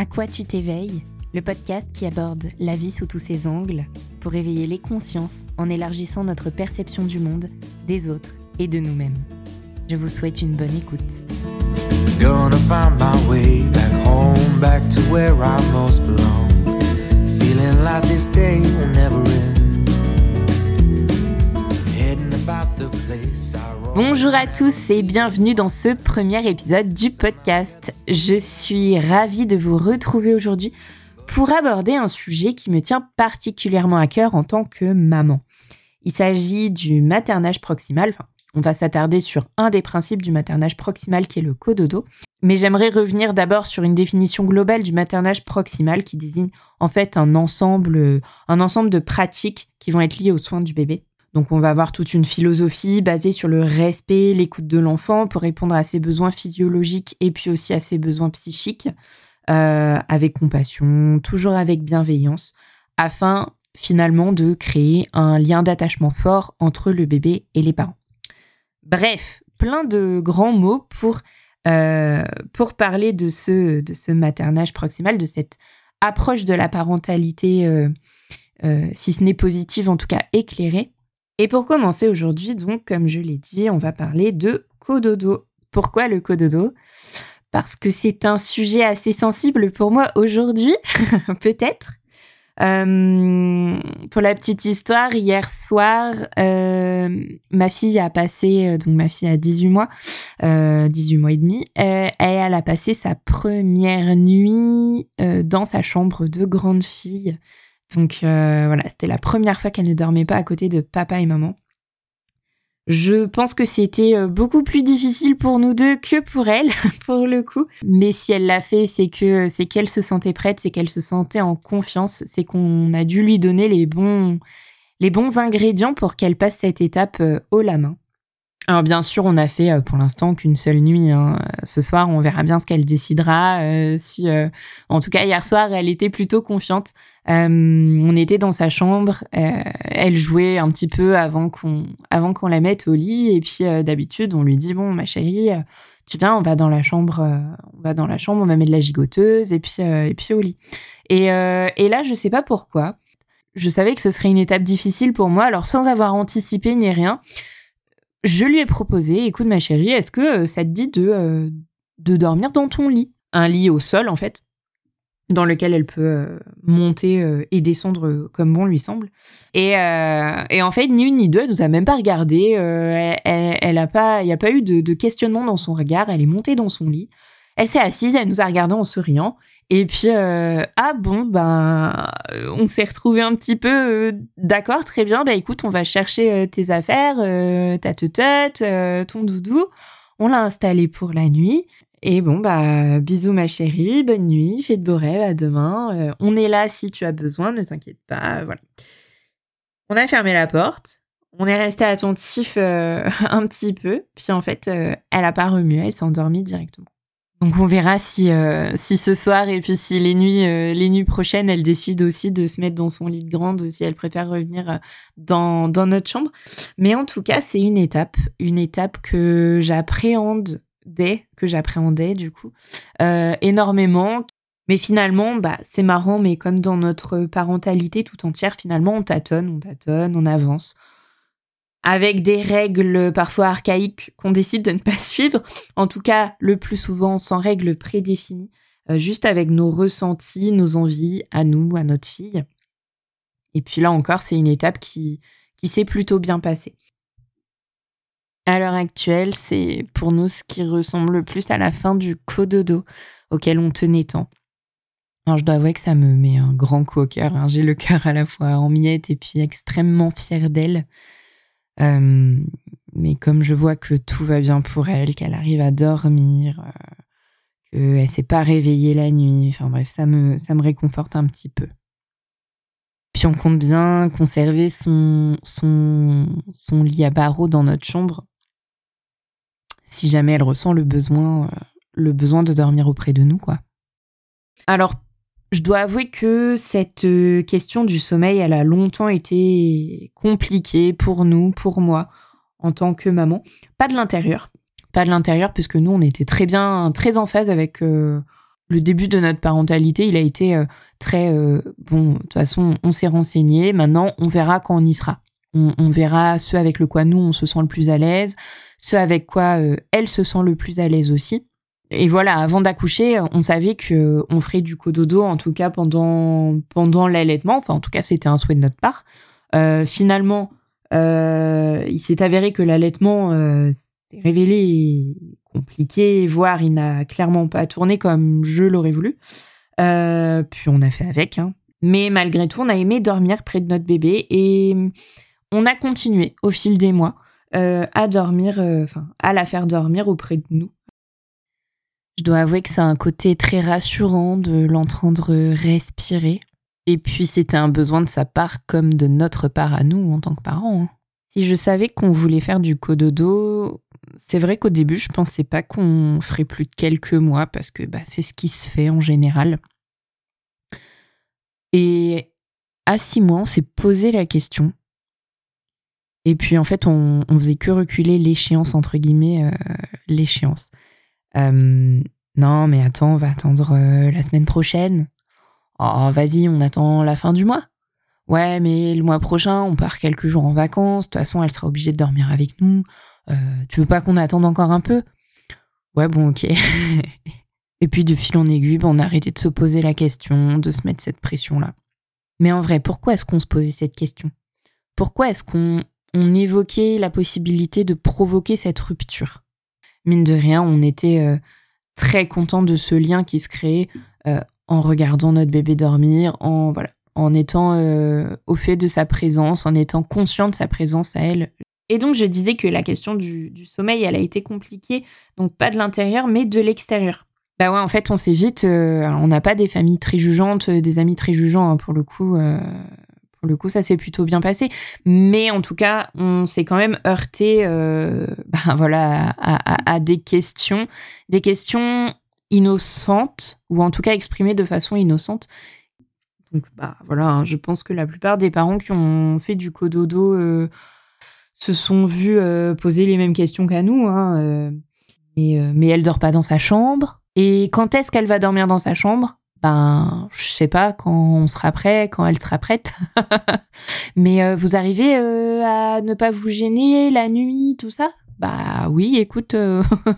À quoi tu t'éveilles Le podcast qui aborde la vie sous tous ses angles pour éveiller les consciences en élargissant notre perception du monde, des autres et de nous-mêmes. Je vous souhaite une bonne écoute. Bonjour à tous et bienvenue dans ce premier épisode du podcast. Je suis ravie de vous retrouver aujourd'hui pour aborder un sujet qui me tient particulièrement à cœur en tant que maman. Il s'agit du maternage proximal, on va s'attarder sur un des principes du maternage proximal qui est le cododo. Mais j'aimerais revenir d'abord sur une définition globale du maternage proximal qui désigne en fait un ensemble, un ensemble de pratiques qui vont être liées aux soins du bébé. Donc on va avoir toute une philosophie basée sur le respect, l'écoute de l'enfant pour répondre à ses besoins physiologiques et puis aussi à ses besoins psychiques, euh, avec compassion, toujours avec bienveillance, afin finalement de créer un lien d'attachement fort entre le bébé et les parents. Bref, plein de grands mots pour, euh, pour parler de ce, de ce maternage proximal, de cette approche de la parentalité, euh, si ce n'est positive, en tout cas éclairée. Et pour commencer aujourd'hui, donc, comme je l'ai dit, on va parler de cododo. Pourquoi le cododo Parce que c'est un sujet assez sensible pour moi aujourd'hui, peut-être. Euh, pour la petite histoire, hier soir, euh, ma fille a passé, euh, donc ma fille a 18 mois, 18 mois et demi, elle a passé sa première nuit dans sa chambre de grande fille. Donc voilà, c'était la première fois qu'elle ne dormait pas à côté de papa et maman. Je pense que c'était euh, beaucoup plus difficile pour nous deux que pour elle, pour le coup. Mais si elle l'a fait, c'est que c'est qu'elle se sentait prête, c'est qu'elle se sentait en confiance, c'est qu'on a dû lui donner les bons les bons ingrédients pour qu'elle passe cette étape euh, haut la main. Alors bien sûr, on a fait euh, pour l'instant qu'une seule nuit. Hein. Ce soir, on verra bien ce qu'elle décidera. Euh, si, euh, en tout cas, hier soir, elle était plutôt confiante. on était dans sa chambre. elle jouait un petit peu avant qu'on, avant qu'on la mette au lit. Et puis d'habitude, on lui dit bon, ma chérie, tu viens, on va dans la chambre, on va dans la chambre, on va mettre de la gigoteuse et puis et puis au lit. Et, et là, je sais pas pourquoi. Je savais que ce serait une étape difficile pour moi. Alors sans avoir anticipé ni rien je lui ai proposé, écoute ma chérie, est-ce que euh, ça te dit de, euh, de dormir dans ton lit? Un lit au sol en fait, dans lequel elle peut euh, monter et descendre comme bon lui semble. Et, et, en fait, ni une ni deux, elle nous a même pas regardé. elle, a pas, il n'y a pas eu de, de questionnement dans son regard. Elle est montée dans son lit. Elle s'est assise, elle nous a regardé en souriant. Et puis, euh, ah bon, ben, on s'est retrouvé un petit peu, euh, d'accord, très bien, bah écoute, on va chercher euh, tes affaires, ta tête, ton doudou. On l'a installé pour la nuit. Et bon, bah, bisous ma chérie, bonne nuit, fais de beaux à demain. on est là si tu as besoin, ne t'inquiète pas, voilà. On a fermé la porte. On est resté attentif un petit peu, puis en fait, elle a pas remué, elle s'est endormie directement. Donc on verra si euh, si ce soir et puis si les nuits euh, les nuits prochaines elle décide aussi de se mettre dans son lit de grande ou si elle préfère revenir euh, dans dans notre chambre. Mais en tout cas c'est une étape une étape que j'appréhende que j'appréhendais du coup énormément. Mais finalement bah c'est marrant mais comme dans notre parentalité tout entière finalement on tâtonne on tâtonne on avance avec des règles parfois archaïques qu'on décide de ne pas suivre, en tout cas le plus souvent sans règles prédéfinies, euh, juste avec nos ressentis, nos envies à nous, à notre fille. Et puis là encore, c'est une étape qui, qui s'est plutôt bien passée. À l'heure actuelle, c'est pour nous ce qui ressemble le plus à la fin du cododo auquel on tenait tant. Alors je dois avouer que ça me met un grand coup au cœur. Hein. J'ai le cœur à la fois en miettes et puis extrêmement fière d'elle. Euh, mais comme je vois que tout va bien pour elle, qu'elle arrive à dormir, euh, qu'elle s'est pas réveillée la nuit, enfin bref, ça me, ça me réconforte un petit peu. Puis on compte bien conserver son, son, son lit à barreaux dans notre chambre si jamais elle ressent le besoin, euh, le besoin de dormir auprès de nous, quoi. Alors, je dois avouer que cette euh, question du sommeil, elle a longtemps été compliquée pour nous, pour moi, en tant que maman. Pas de l'intérieur. Pas de l'intérieur, puisque nous, on était très bien, très en phase avec euh, le début de notre parentalité, il a été euh, très bon. De toute façon, on s'est renseigné. Maintenant, on verra quand on y sera. On, verra ce avec le quoi nous on se sent le plus à l'aise, ce avec quoi elle se sent le plus à l'aise aussi. Et voilà, avant d'accoucher, on savait que on ferait du cododo en tout cas pendant pendant l'allaitement. Enfin, en tout cas, c'était un souhait de notre part. finalement, il s'est avéré que l'allaitement s'est révélé compliqué, voire il n'a clairement pas tourné comme je l'aurais voulu. Euh, puis on a fait avec. Hein. Mais malgré tout, on a aimé dormir près de notre bébé et on a continué au fil des mois euh, à dormir, euh, enfin à la faire dormir auprès de nous. Je dois avouer que c'est un côté très rassurant de l'entendre respirer. Et puis c'était un besoin de sa part comme de notre part à nous en tant que parents. Hein. Si je savais qu'on voulait faire du cododo, c'est vrai qu'au début, je pensais pas qu'on ferait plus de quelques mois parce que bah, c'est ce qui se fait en général. Et à six mois, on s'est posé la question. Et puis en fait, on, on faisait que reculer l'échéance, entre guillemets, euh, l'échéance. Euh, non, mais attends, on va attendre euh, la semaine prochaine. Oh, vas-y, on attend la fin du mois. Ouais, mais le mois prochain, on part quelques jours en vacances. De toute façon, elle sera obligée de dormir avec nous. Euh, tu veux pas qu'on attende encore un peu? Ouais, bon, ok. Et puis de fil en aiguille, ben, on a arrêté de se poser la question, de se mettre cette pression-là. Mais en vrai, pourquoi est-ce qu'on se posait cette question? Pourquoi est-ce qu'on on évoquait la possibilité de provoquer cette rupture? Mine de rien, on était euh, très content de ce lien qui se créait euh, en regardant notre bébé dormir, en voilà, en étant au fait de sa présence, en étant conscient de sa présence à elle et donc, je disais que la question du, sommeil, elle a été compliquée, donc pas de l'intérieur, mais de l'extérieur. Bah ouais, en fait, on s'est vite. Euh, on n'a pas des familles très jugeantes, euh, des amis très jugeants, hein, pour le coup. Euh, pour le coup, ça s'est plutôt bien passé. Mais en tout cas, on s'est quand même heurté bah, voilà, à, des questions, des questions innocentes, ou en tout cas exprimées de façon innocente. Donc, bah voilà, hein, je pense que la plupart des parents qui ont fait du cododo se sont vus euh, poser les mêmes questions qu'à nous. Hein, euh, mais, euh, mais elle dort pas dans sa chambre. Et quand est-ce qu'elle va dormir dans sa chambre? Ben, je sais pas, quand on sera prêt, quand elle sera prête. mais vous arrivez à ne pas vous gêner la nuit, tout ça? Bah oui, écoute,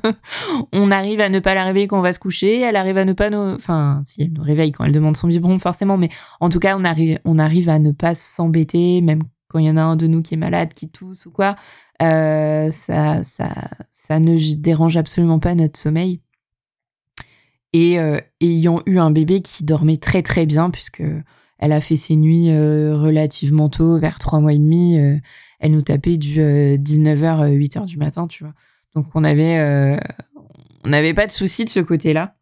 on arrive à ne pas la réveiller quand on va se coucher, elle arrive à ne pas nous... Enfin, si elle nous réveille quand elle demande son biberon, forcément, mais en tout cas, on arrive, on arrive à ne pas s'embêter, même quand il y en a un de nous qui est malade, qui tousse ou quoi, euh, ça, ça, ça ne dérange absolument pas notre sommeil. Et euh, ayant eu un bébé qui dormait très très bien, puisque elle a fait ses nuits euh, relativement tôt, vers trois mois et demi, elle nous tapait du 19h, 8h du matin, tu vois. Donc on avait, on n'avait pas de souci de ce côté-là.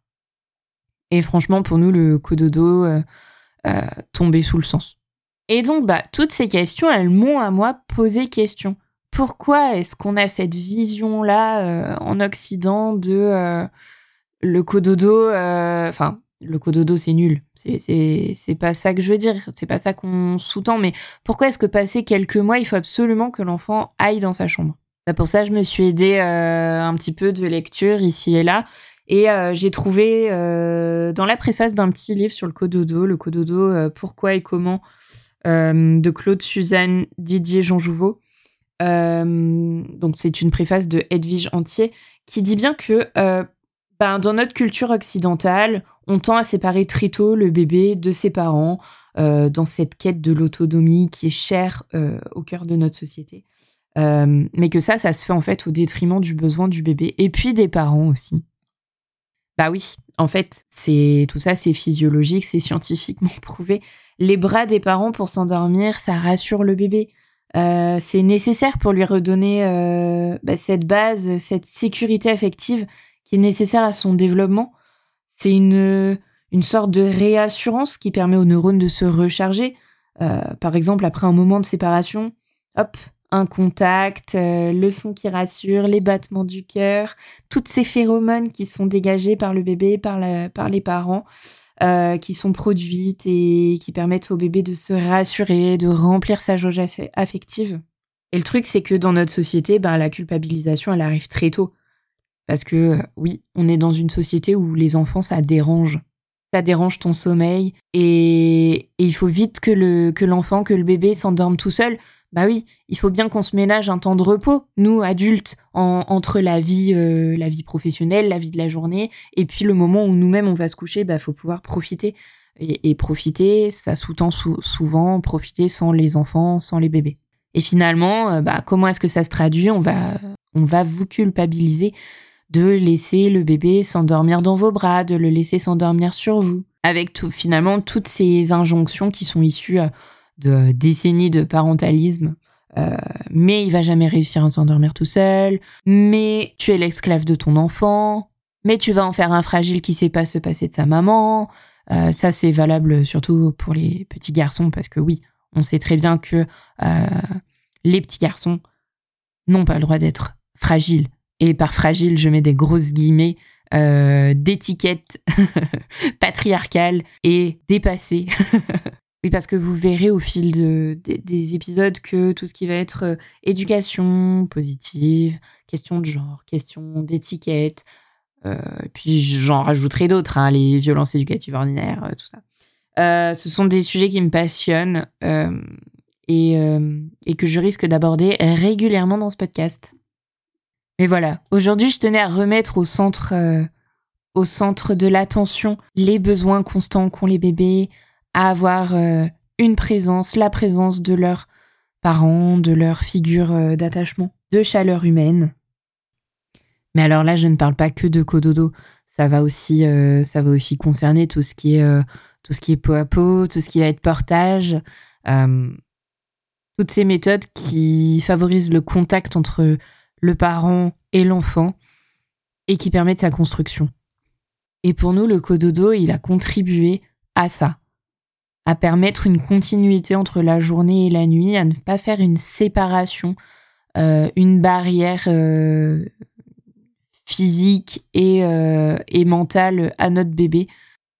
Et franchement, pour nous, le cododo tombait sous le sens. Et donc, bah, toutes ces questions, elles m'ont à moi posé question. Pourquoi est-ce qu'on a cette vision-là euh, en Occident de euh, le cododo euh, Enfin, le cododo, c'est nul. C'est pas ça que je veux dire. C'est pas ça qu'on sous-tend. Mais pourquoi est-ce que passer quelques mois, il faut absolument que l'enfant aille dans sa chambre? Bah, Pour ça, je me suis aidée un petit peu de lecture ici et là. Et j'ai trouvé dans la préface d'un petit livre sur le cododo, le cododo, pourquoi et comment euh, de Claude Suzanne Didier Jean Jouveau. Euh, donc c'est une préface de Edwige Entier qui dit bien que euh, ben, dans notre culture occidentale, on tend à séparer très tôt le bébé de ses parents dans cette quête de l'autonomie qui est chère au cœur de notre société. mais que ça, ça se fait en fait au détriment du besoin du bébé et puis des parents aussi. Bah oui, en fait, c'est tout ça, c'est physiologique, c'est scientifiquement prouvé les bras des parents pour s'endormir, ça rassure le bébé. Euh, c'est nécessaire pour lui redonner euh, bah, cette base, cette sécurité affective qui est nécessaire à son développement. C'est une, une sorte de réassurance qui permet aux neurones de se recharger. Euh, par exemple, après un moment de séparation, hop, un contact, le son qui rassure, les battements du cœur, toutes ces phéromones qui sont dégagées par le bébé, par, par les parents. Euh, qui sont produites et qui permettent au bébé de se rassurer, de remplir sa jauge affective. Et le truc, c'est que dans notre société, ben, la culpabilisation, elle arrive très tôt. Parce que oui, on est dans une société où les enfants, ça dérange. Ça dérange ton sommeil et, et il faut vite que le que l'enfant, que le bébé s'endorme tout seul. Bah oui, il faut bien qu'on se ménage un temps de repos, nous adultes, entre la vie, euh, la vie professionnelle, la vie de la journée, et puis le moment où nous-mêmes on va se coucher, bah faut pouvoir profiter. Et, profiter, ça sous-tend souvent profiter sans les enfants, sans les bébés. Et finalement, euh, bah comment est-ce que ça se traduit? On va, on va vous culpabiliser de laisser le bébé s'endormir dans vos bras, de le laisser s'endormir sur vous, avec tout, finalement toutes ces injonctions qui sont issues euh, de décennies de parentalisme. Euh, mais il va jamais réussir à s'endormir tout seul. Mais tu es l'esclave de ton enfant. Mais tu vas en faire un fragile qui sait pas se passer de sa maman. Euh, ça, c'est valable surtout pour les petits garçons parce que oui, on sait très bien que les petits garçons n'ont pas le droit d'être fragiles. Et par fragile, je mets des grosses guillemets d'étiquettes patriarcales et dépassées. Oui, parce que vous verrez au fil de, des épisodes que tout ce qui va être euh, éducation positive, question de genre, question d'étiquette, euh, puis j'en rajouterai d'autres, hein, les violences éducatives ordinaires, euh, tout ça. ce sont des sujets qui me passionnent et, que je risque d'aborder régulièrement dans ce podcast. Mais voilà, aujourd'hui, je tenais à remettre au centre, au centre de l'attention les besoins constants qu'ont les bébés, à avoir euh, une présence, la présence de leurs parents, de leur figure euh, d'attachement, de chaleur humaine. Mais alors là, je ne parle pas que de cododo, ça va aussi, euh, ça va aussi concerner tout ce qui est, tout ce qui est peau à peau, tout ce qui va être portage, toutes ces méthodes qui favorisent le contact entre le parent et l'enfant et qui permettent sa construction. Et pour nous, le cododo, il a contribué à ça, à permettre une continuité entre la journée et la nuit, à ne pas faire une séparation, euh, une barrière euh, physique et, euh, et mentale à notre bébé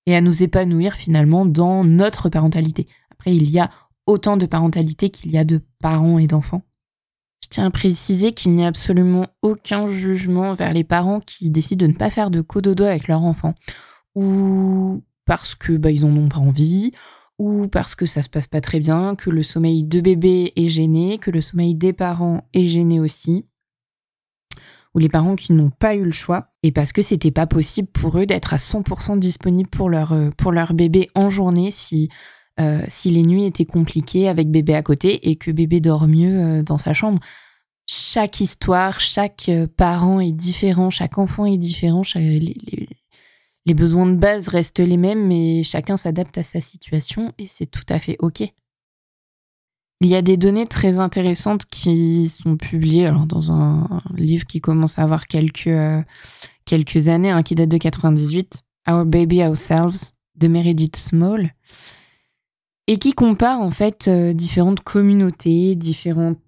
et à nous épanouir finalement dans notre parentalité. Après, il y a autant de parentalité qu'il y a de parents et d'enfants. Tiens à préciser qu'il n'y a absolument aucun jugement vers les parents qui décident de ne pas faire de cododo avec leur enfant. Ou parce que bah, ils en ont pas envie ou parce que ça se passe pas très bien, que le sommeil de bébé est gêné, que le sommeil des parents est gêné aussi, ou les parents qui n'ont pas eu le choix, et parce que c'était pas possible pour eux d'être à 100% disponible pour leur, euh, pour leur bébé en journée si, euh, si les nuits étaient compliquées avec bébé à côté et que bébé dort mieux euh, dans sa chambre. Chaque histoire, chaque parent est différent, chaque enfant est différent, les besoins de base restent les mêmes, mais chacun s'adapte à sa situation et c'est tout à fait OK. Il y a des données très intéressantes qui sont publiées dans un, livre qui commence à avoir quelques, euh, quelques années, hein, qui date de 98, Our Baby Ourselves, de Meredith Small, et qui compare en fait euh, différentes communautés, différentes,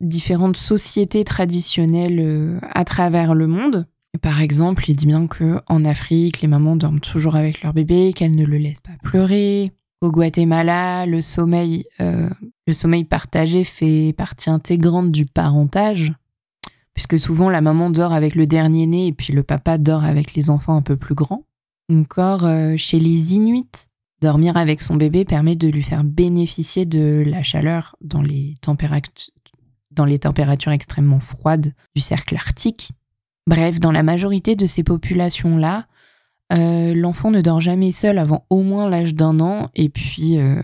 différentes sociétés traditionnelles euh, à travers le monde par exemple, il dit bien que en Afrique, les mamans dorment toujours avec leur bébé, qu'elles ne le laissent pas pleurer. Au Guatemala, le sommeil, euh, le sommeil partagé fait partie intégrante du parentage, puisque souvent la maman dort avec le dernier né et puis le papa dort avec les enfants un peu plus grands. Encore euh, chez les Inuits, dormir avec son bébé permet de lui faire bénéficier de la chaleur dans les, dans les températures extrêmement froides du cercle arctique Bref, dans la majorité de ces populations-là, euh, l'enfant ne dort jamais seul avant au moins l'âge d'un an. Et puis, euh,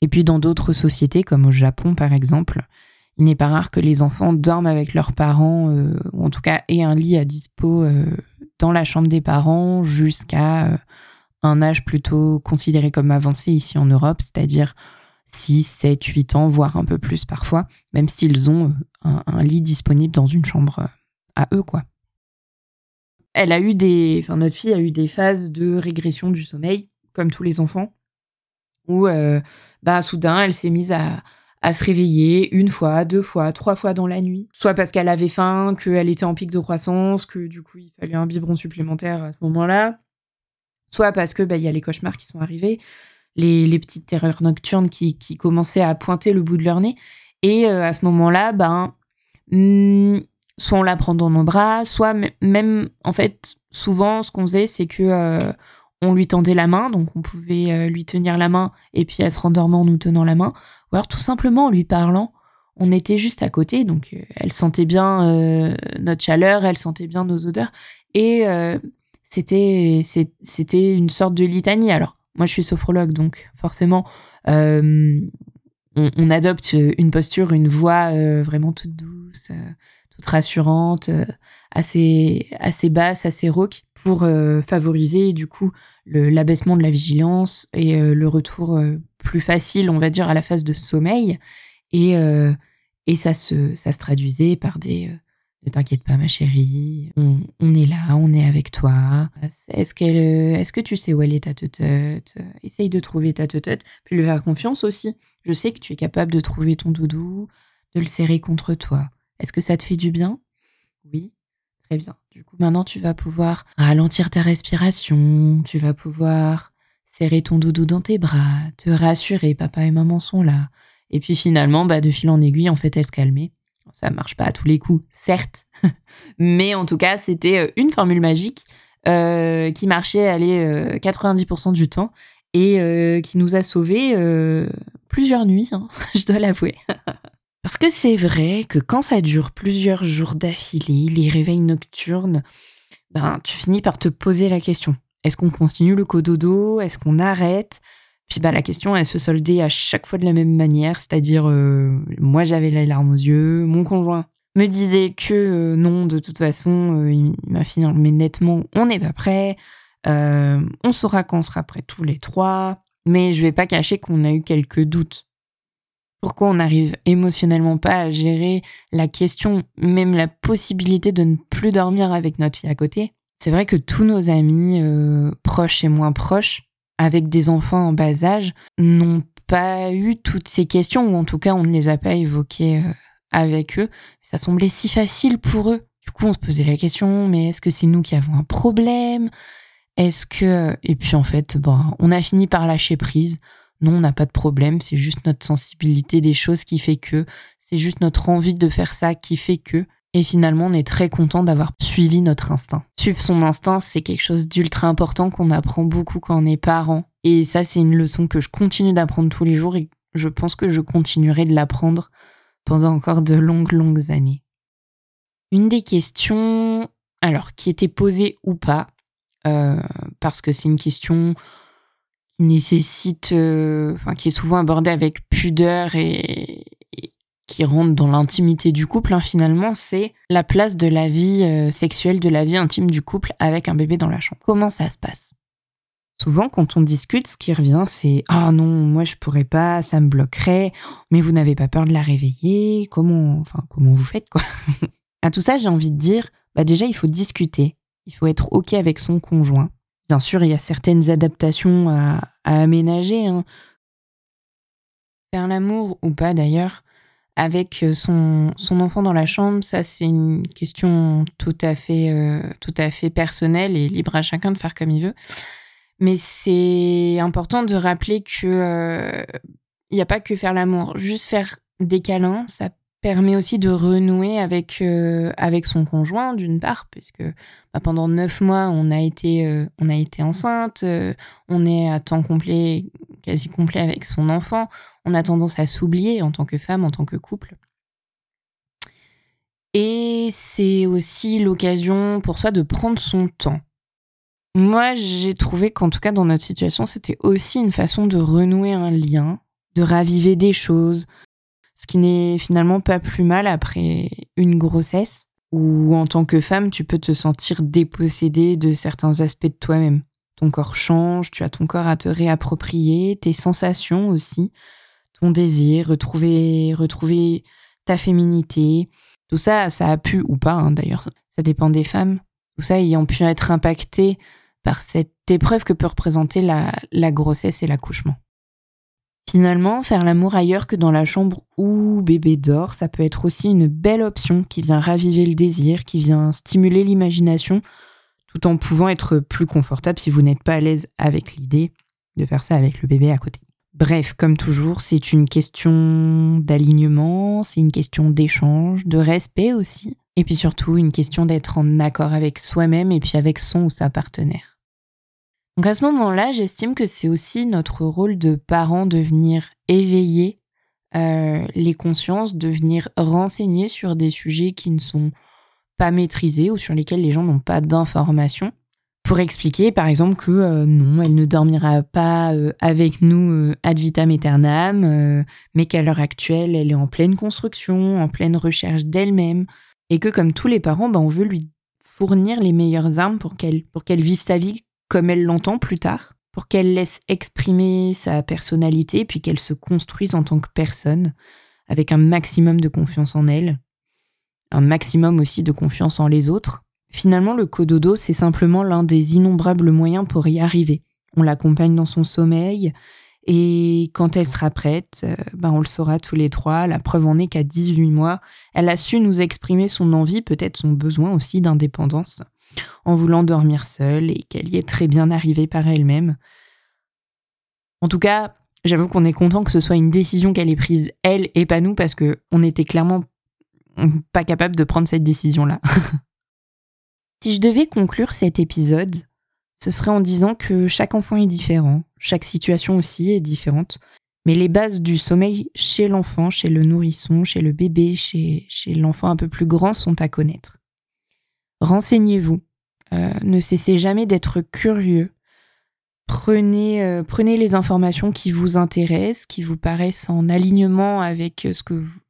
et puis dans d'autres sociétés, comme au Japon par exemple, il n'est pas rare que les enfants dorment avec leurs parents, euh, ou en tout cas aient un lit à dispo dans la chambre des parents jusqu'à un âge plutôt considéré comme avancé ici en Europe, c'est-à-dire 6, 7, 8 ans, voire un peu plus parfois, même s'ils ont un, un lit disponible dans une chambre à eux, quoi. Elle a eu des, enfin notre fille a eu des phases de régression du sommeil, comme tous les enfants, où euh, bah soudain elle s'est mise à, se réveiller une fois, deux fois, trois fois dans la nuit, soit parce qu'elle avait faim, qu'elle était en pic de croissance, que du coup il fallait un biberon supplémentaire à ce moment-là, soit parce que bah y a les cauchemars qui sont arrivés, les, petites terreurs nocturnes qui, commençaient à pointer le bout de leur nez, et euh, à ce moment-là, ben soit on la prend dans nos bras, soit même, en fait, souvent, ce qu'on faisait, c'est que euh, on lui tendait la main, donc on pouvait euh, lui tenir la main et puis elle se rendormait en nous tenant la main, ou alors tout simplement en lui parlant. On était juste à côté, donc elle sentait bien notre chaleur, elle sentait bien nos odeurs, et c'était c'était une sorte de litanie. Alors moi, je suis sophrologue, donc forcément, on, on, adopte une posture, une voix vraiment toute douce toute rassurante, euh, assez, assez basse, assez rauque, pour euh, favoriser du coup l'abaissement de la vigilance et euh, le retour plus facile, on va dire, à la phase de sommeil. Et, et ça, se, ça se traduisait par des ne t'inquiète pas, ma chérie, on, est là, on est avec toi. Est-ce que tu sais où elle est ta tête Essaye de trouver ta tête puis lui faire confiance aussi. Je sais que tu es capable de trouver ton doudou, de le serrer contre toi. Est-ce que ça te fait du bien? Oui, très bien. Du coup, maintenant, tu vas pouvoir ralentir ta respiration, tu vas pouvoir serrer ton doudou dans tes bras, te rassurer, papa et maman sont là. Et puis finalement, bah, de fil en aiguille, en fait, elle se calmait. Ça marche pas à tous les coups, certes, mais en tout cas, c'était euh, une formule magique euh, qui marchait allez, 90% euh, du temps et qui nous a sauvés plusieurs nuits, hein, je dois l'avouer. Parce que c'est vrai que quand ça dure plusieurs jours d'affilée, les réveils nocturnes, ben, tu finis par te poser la question. Est-ce qu'on continue le cododo? Est-ce qu'on arrête? Puis bah, la question, elle se soldait à chaque fois de la même manière, c'est-à-dire euh, moi j'avais les larmes aux yeux, mon conjoint me disait que euh, non, de toute façon, euh, il m'a fini mais nettement, on n'est pas prêt, on saura quand on sera prêt tous les trois, mais je vais pas cacher qu'on a eu quelques doutes. Pourquoi on n'arrive émotionnellement pas à gérer la question, même la possibilité de ne plus dormir avec notre fille à côté? C'est vrai que tous nos amis, proches et moins proches, avec des enfants en bas âge, n'ont pas eu toutes ces questions, ou en tout cas on ne les a pas évoquées euh, avec eux. Ça semblait si facile pour eux. Du coup, on se posait la question, mais est-ce que c'est nous qui avons un problème? Est-ce que... Et puis en fait, bon, on a fini par lâcher prise non, on n'a pas de problème, c'est juste notre sensibilité des choses qui fait que, c'est juste notre envie de faire ça qui fait que, et finalement, on est très content d'avoir suivi notre instinct. Suivre son instinct, c'est quelque chose d'ultra important qu'on apprend beaucoup quand on est parent. Et ça, c'est une leçon que je continue d'apprendre tous les jours et je pense que je continuerai de l'apprendre pendant encore de longues, longues années. Une des questions, alors, qui était posée ou pas, euh, parce que c'est une question qui nécessite, euh, enfin, qui est souvent abordé avec pudeur et, qui rentre dans l'intimité du couple, hein, finalement, c'est la place de la vie euh, sexuelle, de la vie intime du couple avec un bébé dans la chambre. Comment ça se passe? Souvent, quand on discute, ce qui revient, c'est Ah non, moi je pourrais pas, ça me bloquerait, mais vous n'avez pas peur de la réveiller, comment, enfin, comment vous faites, quoi? À tout ça, j'ai envie de dire Bah, déjà, il faut discuter, il faut être OK avec son conjoint. Bien sûr, il y a certaines adaptations à, aménager. Hein. Faire l'amour ou pas d'ailleurs avec euh, son, son, enfant dans la chambre, ça c'est une question tout à fait euh, tout à fait personnelle et libre à chacun de faire comme il veut. Mais c'est important de rappeler que euh, il n'y a pas que faire l'amour, juste faire des câlins, ça permet aussi de renouer avec, avec son conjoint, d'une part, puisque bah, pendant neuf mois, on a été, on a été enceinte, on est à temps complet, quasi complet avec son enfant, on a tendance à s'oublier en tant que femme, en tant que couple. Et c'est aussi l'occasion pour soi de prendre son temps. Moi, j'ai trouvé qu'en tout cas, dans notre situation, c'était aussi une façon de renouer un lien, de raviver des choses, ce qui n'est finalement pas plus mal après une grossesse où en tant que femme, tu peux te sentir dépossédée de certains aspects de toi-même. Ton corps change, tu as ton corps à te réapproprier, tes sensations aussi, ton désir, retrouver, retrouver ta féminité. Tout ça, ça a pu ou pas, hein, d'ailleurs, ça dépend des femmes. Tout ça ayant pu être impacté par cette épreuve que peut représenter la grossesse et l'accouchement. Finalement, faire l'amour ailleurs que dans la chambre où bébé dort, ça peut être aussi une belle option qui vient raviver le désir, qui vient stimuler l'imagination, tout en pouvant être plus confortable si vous n'êtes pas à l'aise avec l'idée de faire ça avec le bébé à côté. Bref, comme toujours, c'est une question d'alignement, c'est une question d'échange, de respect aussi. Et puis surtout, une question d'être en accord avec soi-même et puis avec son ou sa partenaire. Donc à ce moment-là, j'estime que c'est aussi notre rôle de parent de venir éveiller euh, les consciences, de venir renseigner sur des sujets qui ne sont pas maîtrisés ou sur lesquels les gens n'ont pas d'informations pour expliquer par exemple que euh, non, elle ne dormira pas euh, avec nous euh, ad vitam aeternam, mais qu'à l'heure actuelle, elle est en pleine construction, en pleine recherche d'elle-même, et que comme tous les parents, ben, on veut lui fournir les meilleures armes pour qu'elle pour qu'elle vive sa vie comme elle l'entend plus tard, pour qu'elle laisse exprimer sa personnalité, puis qu'elle se construise en tant que personne, avec un maximum de confiance en elle, un maximum aussi de confiance en les autres Finalement, le cododo, c'est simplement l'un des innombrables moyens pour y arriver. On l'accompagne dans son sommeil, et quand elle sera prête, ben on le saura tous les trois. La preuve en est qu'à 18 mois, elle a su nous exprimer son envie, peut-être son besoin aussi d'indépendance, en voulant dormir seule et qu'elle y est très bien arrivée par elle-même. En tout cas, j'avoue qu'on est content que ce soit une décision qu'elle ait prise elle et pas nous parce que on était clairement pas capable de prendre cette décision-là. Si je devais conclure cet épisode, ce serait en disant que chaque enfant est différent, chaque situation aussi est différente, mais les bases du sommeil chez l'enfant, chez le nourrisson, chez le bébé, chez, l'enfant un peu plus grand sont à connaître. Renseignez-vous, euh, ne cessez jamais d'être curieux, prenez, euh, prenez les informations qui vous intéressent, qui vous paraissent en alignement avec ce que vous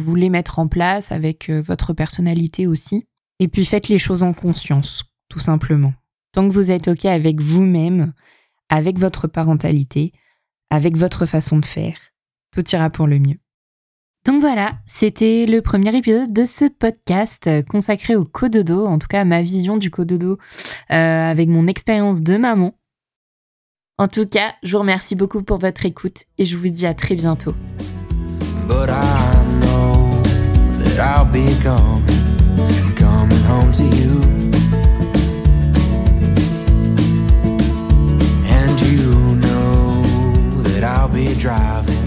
voulez mettre en place, avec euh, votre personnalité aussi. Et puis faites les choses en conscience, tout simplement. Tant que vous êtes OK avec vous-même, avec votre parentalité, avec votre façon de faire, tout ira pour le mieux. Donc voilà, c'était le premier épisode de ce podcast consacré au cododo, en tout cas à ma vision du cododo euh, avec mon expérience de maman. En tout cas, je vous remercie beaucoup pour votre écoute et je vous dis à très bientôt. that I'll be coming, coming home to you. And you know that I'll be driving.